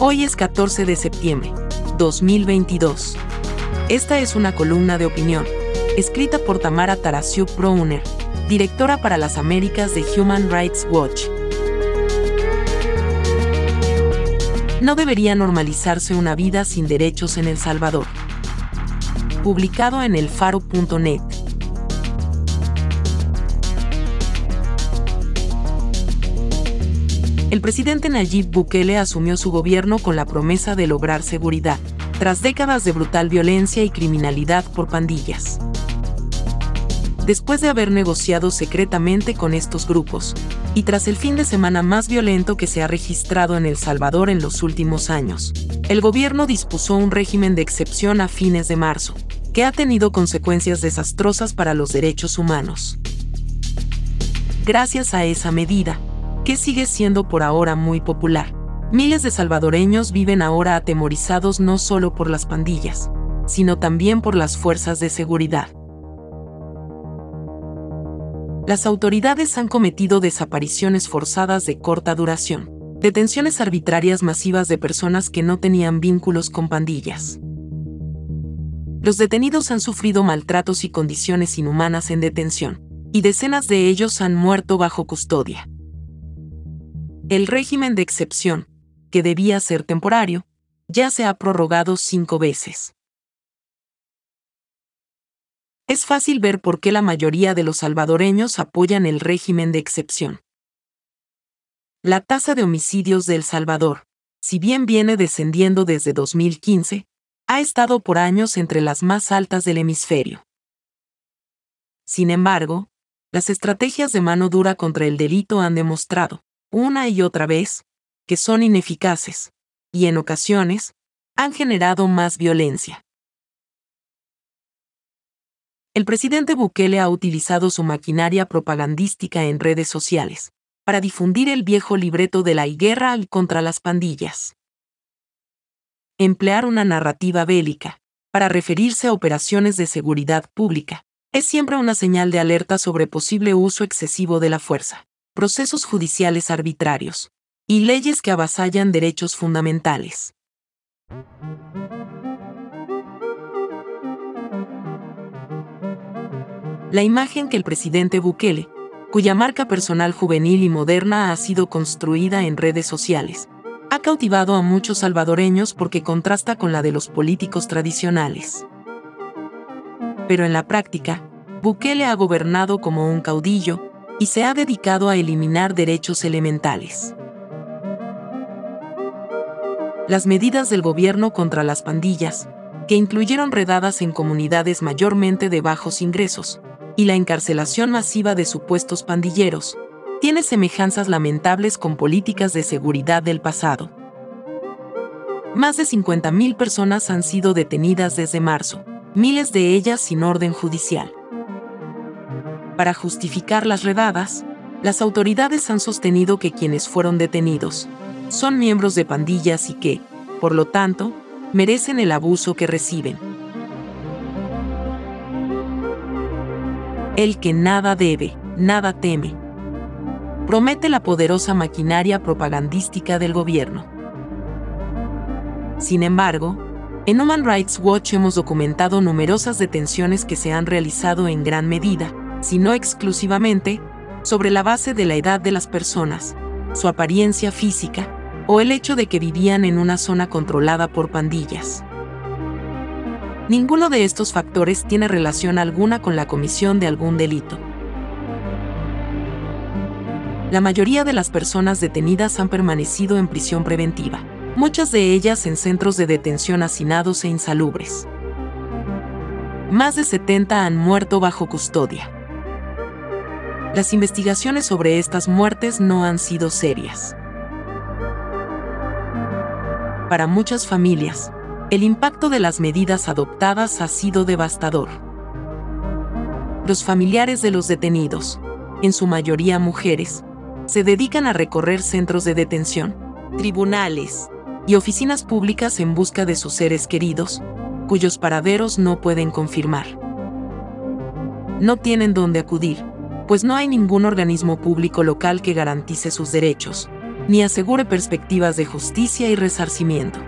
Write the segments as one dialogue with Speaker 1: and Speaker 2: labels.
Speaker 1: Hoy es 14 de septiembre, 2022. Esta es una columna de opinión, escrita por Tamara Tarasiuk Browner, directora para las Américas de Human Rights Watch. No debería normalizarse una vida sin derechos en El Salvador. Publicado en elfaro.net. el presidente Nayib Bukele asumió su gobierno con la promesa de lograr seguridad, tras décadas de brutal violencia y criminalidad por pandillas. Después de haber negociado secretamente con estos grupos, y tras el fin de semana más violento que se ha registrado en El Salvador en los últimos años, el gobierno dispuso un régimen de excepción a fines de marzo, que ha tenido consecuencias desastrosas para los derechos humanos. Gracias a esa medida, que sigue siendo por ahora muy popular. Miles de salvadoreños viven ahora atemorizados no solo por las pandillas, sino también por las fuerzas de seguridad. Las autoridades han cometido desapariciones forzadas de corta duración, detenciones arbitrarias masivas de personas que no tenían vínculos con pandillas. Los detenidos han sufrido maltratos y condiciones inhumanas en detención, y decenas de ellos han muerto bajo custodia. El régimen de excepción, que debía ser temporario, ya se ha prorrogado cinco veces. Es fácil ver por qué la mayoría de los salvadoreños apoyan el régimen de excepción. La tasa de homicidios de El Salvador, si bien viene descendiendo desde 2015, ha estado por años entre las más altas del hemisferio. Sin embargo, las estrategias de mano dura contra el delito han demostrado, una y otra vez, que son ineficaces, y en ocasiones, han generado más violencia. El presidente Bukele ha utilizado su maquinaria propagandística en redes sociales para difundir el viejo libreto de la guerra contra las pandillas. Emplear una narrativa bélica para referirse a operaciones de seguridad pública es siempre una señal de alerta sobre posible uso excesivo de la fuerza procesos judiciales arbitrarios y leyes que avasallan derechos fundamentales. La imagen que el presidente Bukele, cuya marca personal juvenil y moderna ha sido construida en redes sociales, ha cautivado a muchos salvadoreños porque contrasta con la de los políticos tradicionales. Pero en la práctica, Bukele ha gobernado como un caudillo, y se ha dedicado a eliminar derechos elementales. Las medidas del gobierno contra las pandillas, que incluyeron redadas en comunidades mayormente de bajos ingresos, y la encarcelación masiva de supuestos pandilleros, tiene semejanzas lamentables con políticas de seguridad del pasado. Más de 50.000 personas han sido detenidas desde marzo, miles de ellas sin orden judicial. Para justificar las redadas, las autoridades han sostenido que quienes fueron detenidos son miembros de pandillas y que, por lo tanto, merecen el abuso que reciben. El que nada debe, nada teme. Promete la poderosa maquinaria propagandística del gobierno. Sin embargo, en Human Rights Watch hemos documentado numerosas detenciones que se han realizado en gran medida, sino exclusivamente, sobre la base de la edad de las personas, su apariencia física, o el hecho de que vivían en una zona controlada por pandillas. Ninguno de estos factores tiene relación alguna con la comisión de algún delito. La mayoría de las personas detenidas han permanecido en prisión preventiva, muchas de ellas en centros de detención hacinados e insalubres. Más de 70 han muerto bajo custodia las investigaciones sobre estas muertes no han sido serias. Para muchas familias, el impacto de las medidas adoptadas ha sido devastador. Los familiares de los detenidos, en su mayoría mujeres, se dedican a recorrer centros de detención, tribunales y oficinas públicas en busca de sus seres queridos, cuyos paraderos no pueden confirmar. No tienen dónde acudir, pues no hay ningún organismo público local que garantice sus derechos, ni asegure perspectivas de justicia y resarcimiento.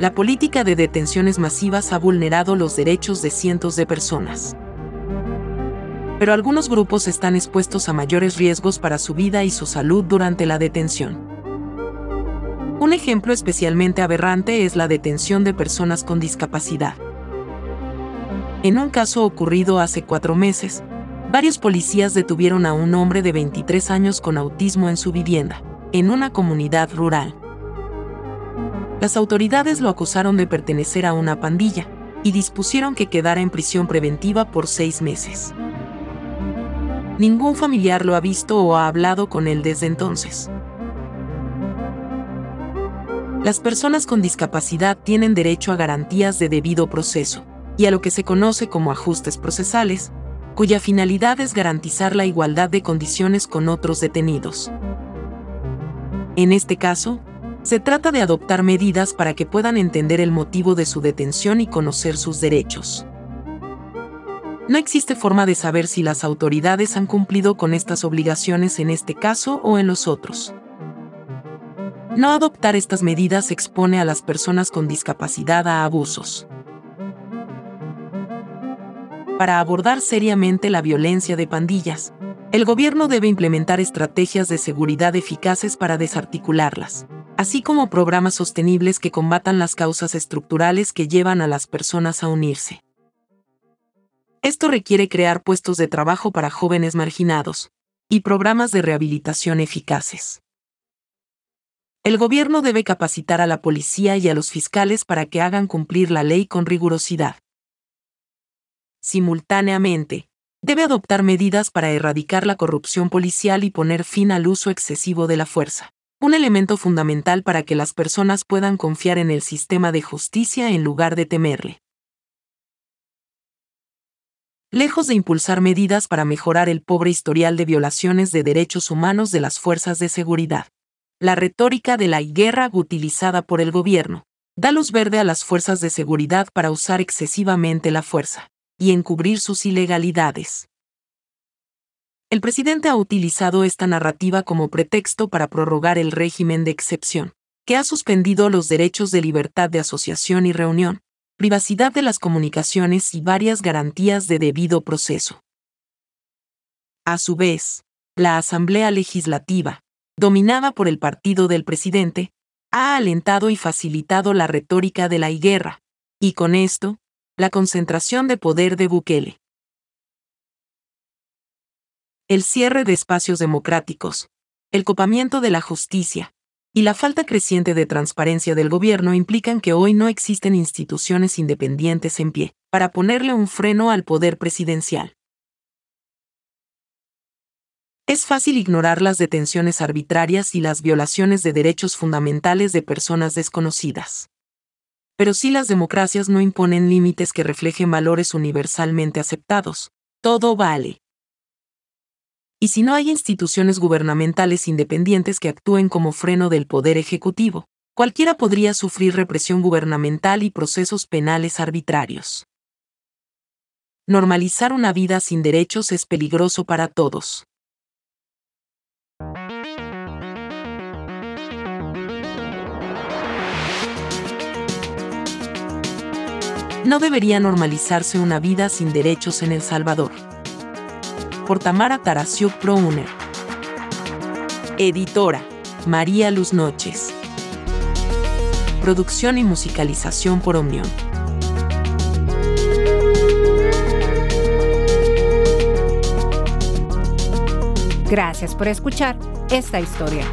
Speaker 1: La política de detenciones masivas ha vulnerado los derechos de cientos de personas. Pero algunos grupos están expuestos a mayores riesgos para su vida y su salud durante la detención. Un ejemplo especialmente aberrante es la detención de personas con discapacidad. En un caso ocurrido hace cuatro meses, varios policías detuvieron a un hombre de 23 años con autismo en su vivienda, en una comunidad rural. Las autoridades lo acusaron de pertenecer a una pandilla y dispusieron que quedara en prisión preventiva por seis meses. Ningún familiar lo ha visto o ha hablado con él desde entonces. Las personas con discapacidad tienen derecho a garantías de debido proceso y a lo que se conoce como ajustes procesales, cuya finalidad es garantizar la igualdad de condiciones con otros detenidos. En este caso, se trata de adoptar medidas para que puedan entender el motivo de su detención y conocer sus derechos. No existe forma de saber si las autoridades han cumplido con estas obligaciones en este caso o en los otros. No adoptar estas medidas expone a las personas con discapacidad a abusos para abordar seriamente la violencia de pandillas. El gobierno debe implementar estrategias de seguridad eficaces para desarticularlas, así como programas sostenibles que combatan las causas estructurales que llevan a las personas a unirse. Esto requiere crear puestos de trabajo para jóvenes marginados y programas de rehabilitación eficaces. El gobierno debe capacitar a la policía y a los fiscales para que hagan cumplir la ley con rigurosidad simultáneamente, debe adoptar medidas para erradicar la corrupción policial y poner fin al uso excesivo de la fuerza, un elemento fundamental para que las personas puedan confiar en el sistema de justicia en lugar de temerle. Lejos de impulsar medidas para mejorar el pobre historial de violaciones de derechos humanos de las fuerzas de seguridad, la retórica de la guerra utilizada por el gobierno da luz verde a las fuerzas de seguridad para usar excesivamente la fuerza y encubrir sus ilegalidades. El presidente ha utilizado esta narrativa como pretexto para prorrogar el régimen de excepción, que ha suspendido los derechos de libertad de asociación y reunión, privacidad de las comunicaciones y varias garantías de debido proceso. A su vez, la Asamblea Legislativa, dominada por el partido del presidente, ha alentado y facilitado la retórica de la guerra, y con esto, la concentración de poder de Bukele. El cierre de espacios democráticos, el copamiento de la justicia y la falta creciente de transparencia del gobierno implican que hoy no existen instituciones independientes en pie para ponerle un freno al poder presidencial. Es fácil ignorar las detenciones arbitrarias y las violaciones de derechos fundamentales de personas desconocidas pero si las democracias no imponen límites que reflejen valores universalmente aceptados. Todo vale. Y si no hay instituciones gubernamentales independientes que actúen como freno del poder ejecutivo, cualquiera podría sufrir represión gubernamental y procesos penales arbitrarios. Normalizar una vida sin derechos es peligroso para todos. No debería normalizarse una vida sin derechos en El Salvador. Por Tamara Tarasiuk Prouner. Editora, María Luz Noches. Producción y musicalización por Omnión.
Speaker 2: Gracias por escuchar esta historia.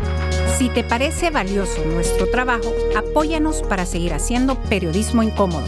Speaker 2: Si te parece valioso nuestro trabajo, apóyanos para seguir haciendo periodismo incómodo.